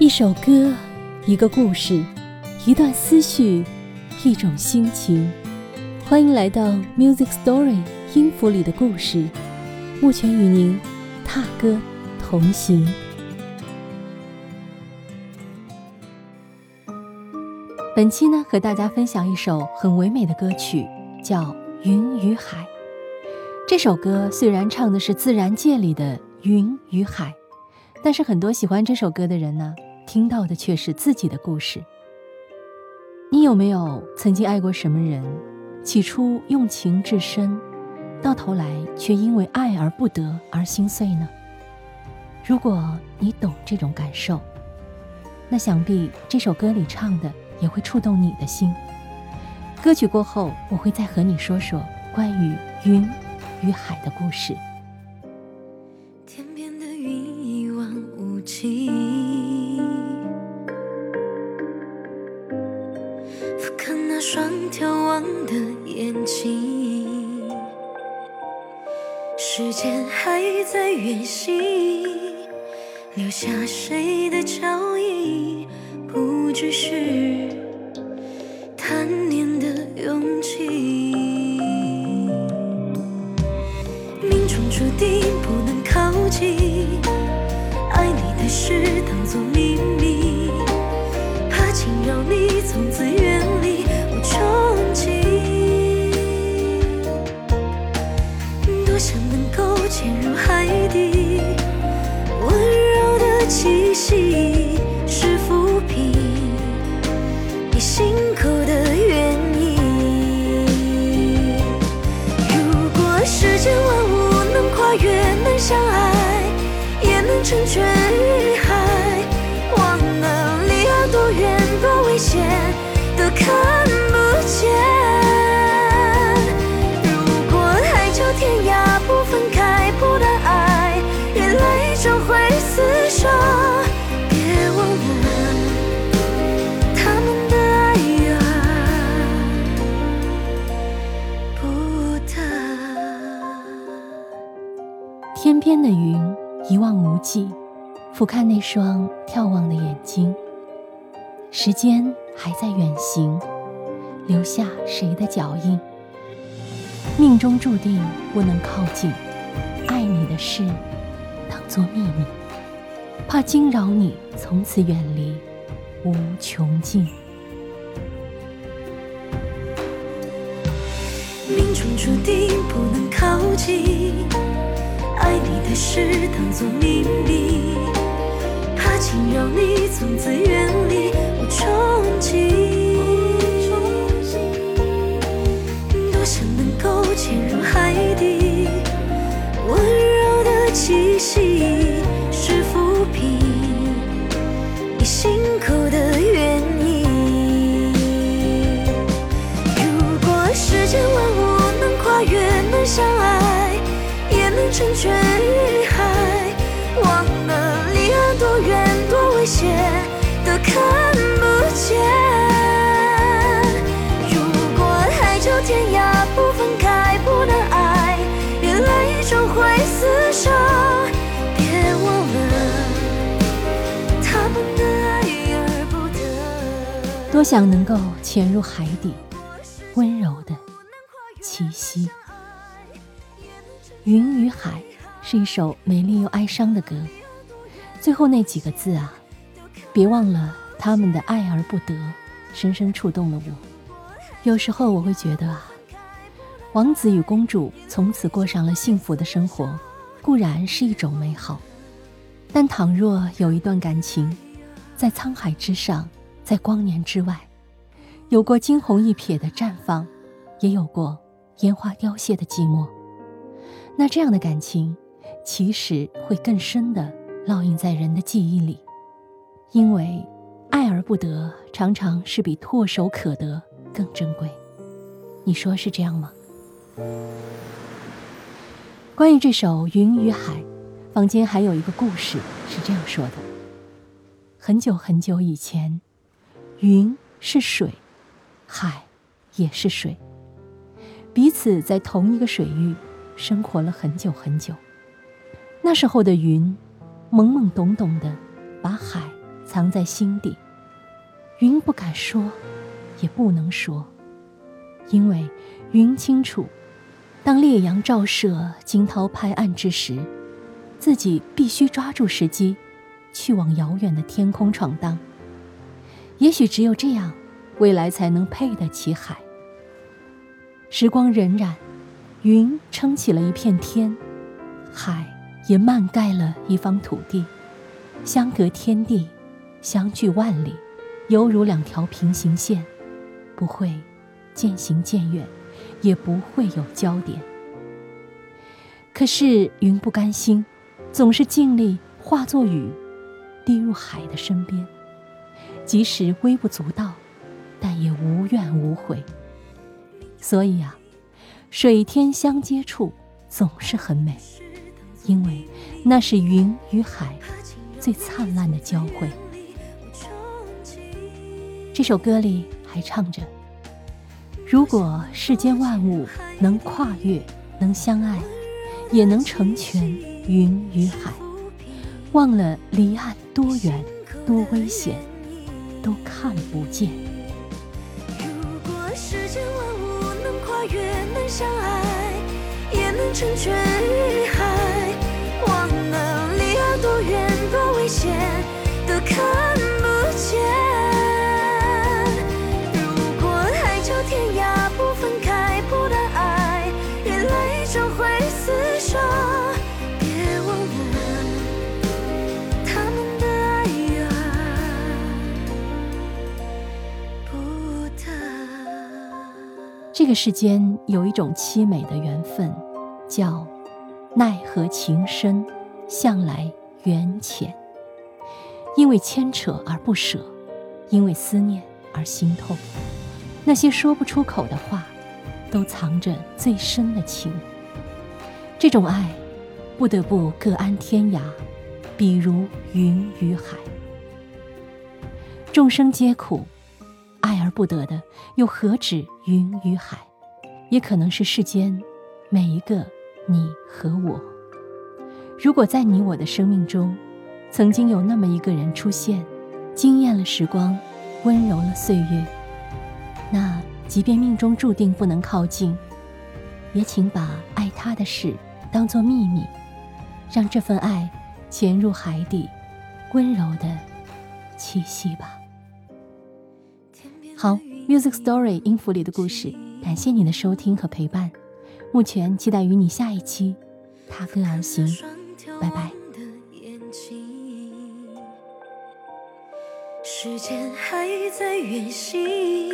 一首歌，一个故事，一段思绪，一种心情。欢迎来到 Music Story 音符里的故事，目前与您踏歌同行。本期呢，和大家分享一首很唯美的歌曲，叫《云与海》。这首歌虽然唱的是自然界里的云与海。但是很多喜欢这首歌的人呢，听到的却是自己的故事。你有没有曾经爱过什么人？起初用情至深，到头来却因为爱而不得而心碎呢？如果你懂这种感受，那想必这首歌里唱的也会触动你的心。歌曲过后，我会再和你说说关于云与海的故事。望的眼睛，时间还在远行，留下谁的脚印？不只是贪念的勇气，成全与海，忘了离岸多远多危险，都看不见。如果海角天涯不分开，不断爱，眼泪终会厮守。别忘了他们的爱而不得。天边的云。一望无际，俯瞰那双眺望的眼睛。时间还在远行，留下谁的脚印？命中注定不能靠近，爱你的事当作秘密，怕惊扰你，从此远离无穷尽。命中注定不能靠近。事当作秘密，怕惊扰你，从此远离我憧憬。多想能够潜入海底，温柔的气息是抚平你心口的原因。如果世间万物能跨越，能相爱。成全与海，忘了离岸多远多危险，都看不见。如果海角天涯不分开，不能爱，眼泪终会厮守。别忘了他们的爱而不得。多想能够潜入海底，温柔的气息。云与海是一首美丽又哀伤的歌，最后那几个字啊，别忘了他们的爱而不得，深深触动了我。有时候我会觉得啊，王子与公主从此过上了幸福的生活，固然是一种美好，但倘若有一段感情，在沧海之上，在光年之外，有过惊鸿一瞥的绽放，也有过烟花凋谢的寂寞。那这样的感情，其实会更深的烙印在人的记忆里，因为爱而不得，常常是比唾手可得更珍贵。你说是这样吗？关于这首《云与海》，坊间还有一个故事是这样说的：很久很久以前，云是水，海也是水，彼此在同一个水域。生活了很久很久，那时候的云，懵懵懂懂的，把海藏在心底。云不敢说，也不能说，因为云清楚，当烈阳照射、惊涛拍岸之时，自己必须抓住时机，去往遥远的天空闯荡。也许只有这样，未来才能配得起海。时光荏苒，云撑起了一片天，海也漫盖了一方土地，相隔天地，相距万里，犹如两条平行线，不会渐行渐远，也不会有交点。可是云不甘心，总是尽力化作雨，滴入海的身边。即使微不足道，但也无怨无悔。所以啊，水天相接处总是很美，因为那是云与海最灿烂的交汇。这首歌里还唱着：“如果世间万物能跨越，能相爱，也能成全云与海，忘了离岸多远，多危险。”都看不见。相爱，也能成全。与，这个世间有一种凄美的缘分，叫奈何情深，向来缘浅。因为牵扯而不舍，因为思念而心痛。那些说不出口的话，都藏着最深的情。这种爱，不得不各安天涯，比如云与海。众生皆苦。爱而不得的，又何止云与海？也可能是世间每一个你和我。如果在你我的生命中，曾经有那么一个人出现，惊艳了时光，温柔了岁月，那即便命中注定不能靠近，也请把爱他的事当作秘密，让这份爱潜入海底，温柔的栖息吧。好，Music Story 音符里的故事，感谢你的收听和陪伴。目前期待与你下一期踏歌而行，拜拜。时间还在远行，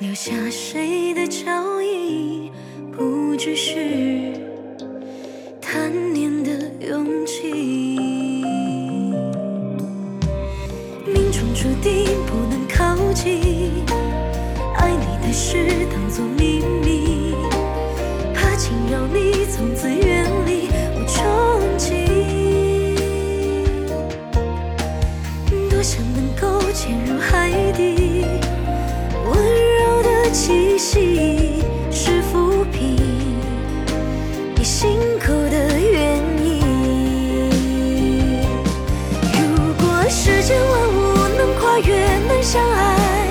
留下谁的脚印？不只是贪念的勇气，命中注定多想能够潜入海底，温柔的气息是抚平你心口的原因。如果世间万物能跨越。能相爱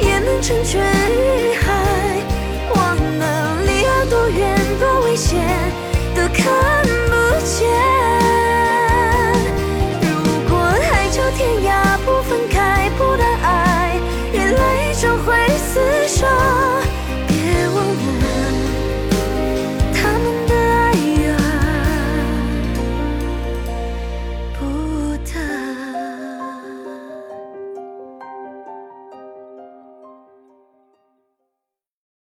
也能成全收回